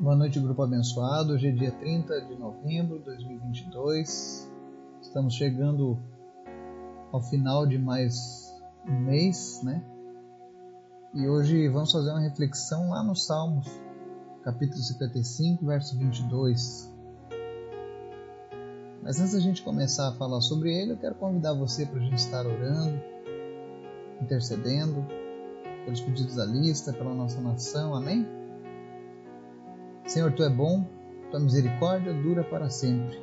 Boa noite, grupo abençoado. Hoje é dia 30 de novembro de 2022. Estamos chegando ao final de mais um mês, né? E hoje vamos fazer uma reflexão lá no Salmos, capítulo 55, verso 22. Mas antes da gente começar a falar sobre ele, eu quero convidar você para a gente estar orando, intercedendo pelos pedidos da lista, pela nossa nação, amém? Senhor, tu é bom, tua misericórdia dura para sempre.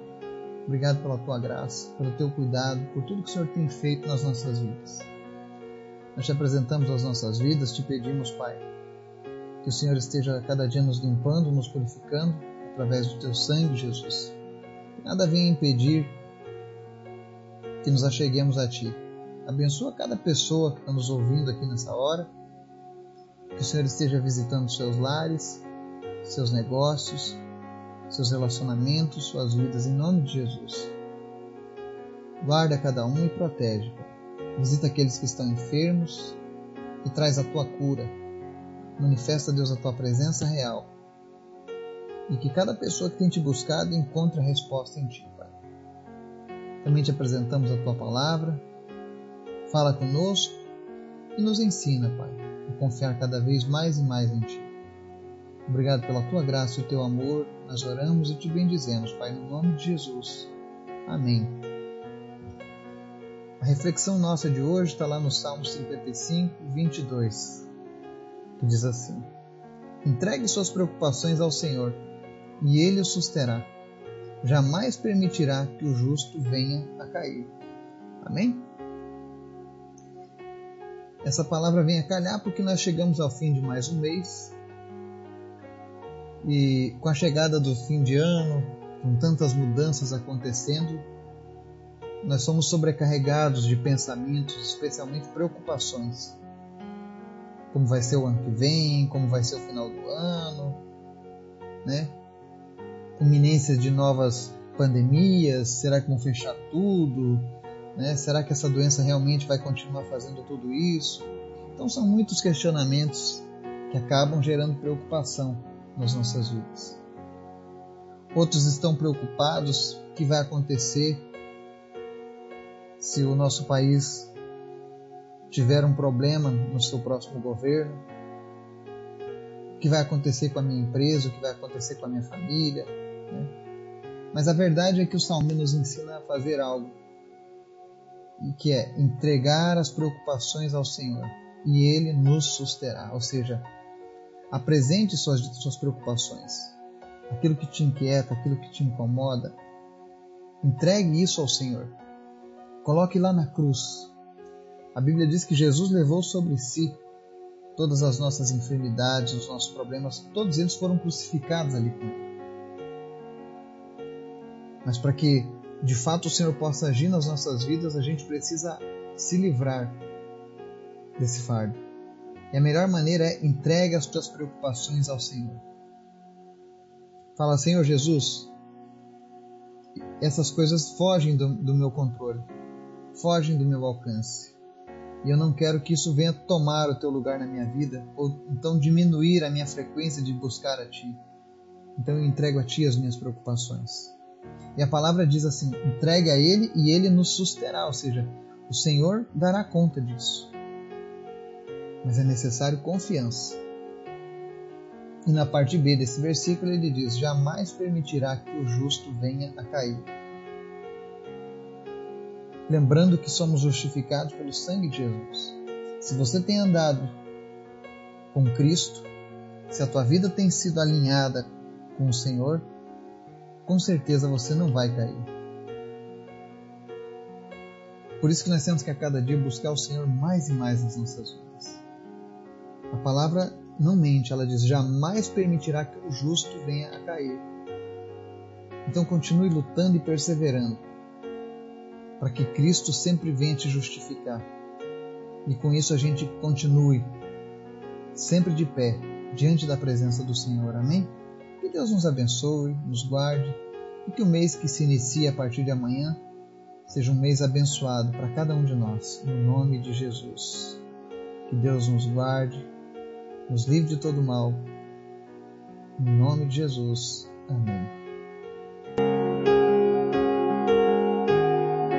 Obrigado pela tua graça, pelo teu cuidado, por tudo que o Senhor tem feito nas nossas vidas. Nós te apresentamos as nossas vidas, te pedimos, Pai, que o Senhor esteja cada dia nos limpando, nos purificando através do teu sangue, Jesus. Nada venha impedir que nos acheguemos a ti. Abençoa cada pessoa que está nos ouvindo aqui nessa hora. Que o Senhor esteja visitando seus lares, seus negócios, seus relacionamentos, suas vidas, em nome de Jesus. Guarda cada um e protege. Visita aqueles que estão enfermos e traz a tua cura. Manifesta, Deus, a tua presença real. E que cada pessoa que tem te buscado encontre a resposta em ti, Pai. Também te apresentamos a tua palavra. Fala conosco e nos ensina, Pai, a confiar cada vez mais e mais em ti. Obrigado pela tua graça e o teu amor. Nós oramos e te bendizemos, Pai, no nome de Jesus. Amém. A reflexão nossa de hoje está lá no Salmo 55, 22, que diz assim: Entregue suas preocupações ao Senhor, e Ele o susterá. Jamais permitirá que o justo venha a cair. Amém? Essa palavra vem a calhar porque nós chegamos ao fim de mais um mês e com a chegada do fim de ano, com tantas mudanças acontecendo, nós somos sobrecarregados de pensamentos, especialmente preocupações. Como vai ser o ano que vem, como vai ser o final do ano, né? Iminência de novas pandemias, será que vão fechar tudo? Né? Será que essa doença realmente vai continuar fazendo tudo isso? Então são muitos questionamentos que acabam gerando preocupação nas nossas vidas. Outros estão preocupados o que vai acontecer se o nosso país tiver um problema no seu próximo governo, o que vai acontecer com a minha empresa, o que vai acontecer com a minha família. Né? Mas a verdade é que o Salmo nos ensina a fazer algo, e que é entregar as preocupações ao Senhor, e Ele nos susterá, ou seja, Apresente suas, suas preocupações, aquilo que te inquieta, aquilo que te incomoda. Entregue isso ao Senhor. Coloque lá na cruz. A Bíblia diz que Jesus levou sobre si todas as nossas enfermidades, os nossos problemas, todos eles foram crucificados ali com Ele. Mas para que de fato o Senhor possa agir nas nossas vidas, a gente precisa se livrar desse fardo. E a melhor maneira é entregue as tuas preocupações ao Senhor. Fala, Senhor Jesus, essas coisas fogem do, do meu controle, fogem do meu alcance. E eu não quero que isso venha tomar o teu lugar na minha vida, ou então diminuir a minha frequência de buscar a Ti. Então eu entrego a Ti as minhas preocupações. E a palavra diz assim: entregue a Ele e Ele nos susterá, ou seja, o Senhor dará conta disso mas é necessário confiança. E na parte B desse versículo ele diz: Jamais permitirá que o justo venha a cair. Lembrando que somos justificados pelo sangue de Jesus. Se você tem andado com Cristo, se a tua vida tem sido alinhada com o Senhor, com certeza você não vai cair. Por isso que nós temos que a cada dia buscar o Senhor mais e mais nas nossas vidas. Palavra não mente, ela diz: jamais permitirá que o justo venha a cair. Então continue lutando e perseverando, para que Cristo sempre venha te justificar. E com isso a gente continue sempre de pé diante da presença do Senhor. Amém? Que Deus nos abençoe, nos guarde e que o mês que se inicia a partir de amanhã seja um mês abençoado para cada um de nós, no nome de Jesus. Que Deus nos guarde nos livre de todo mal. Em nome de Jesus. Amém.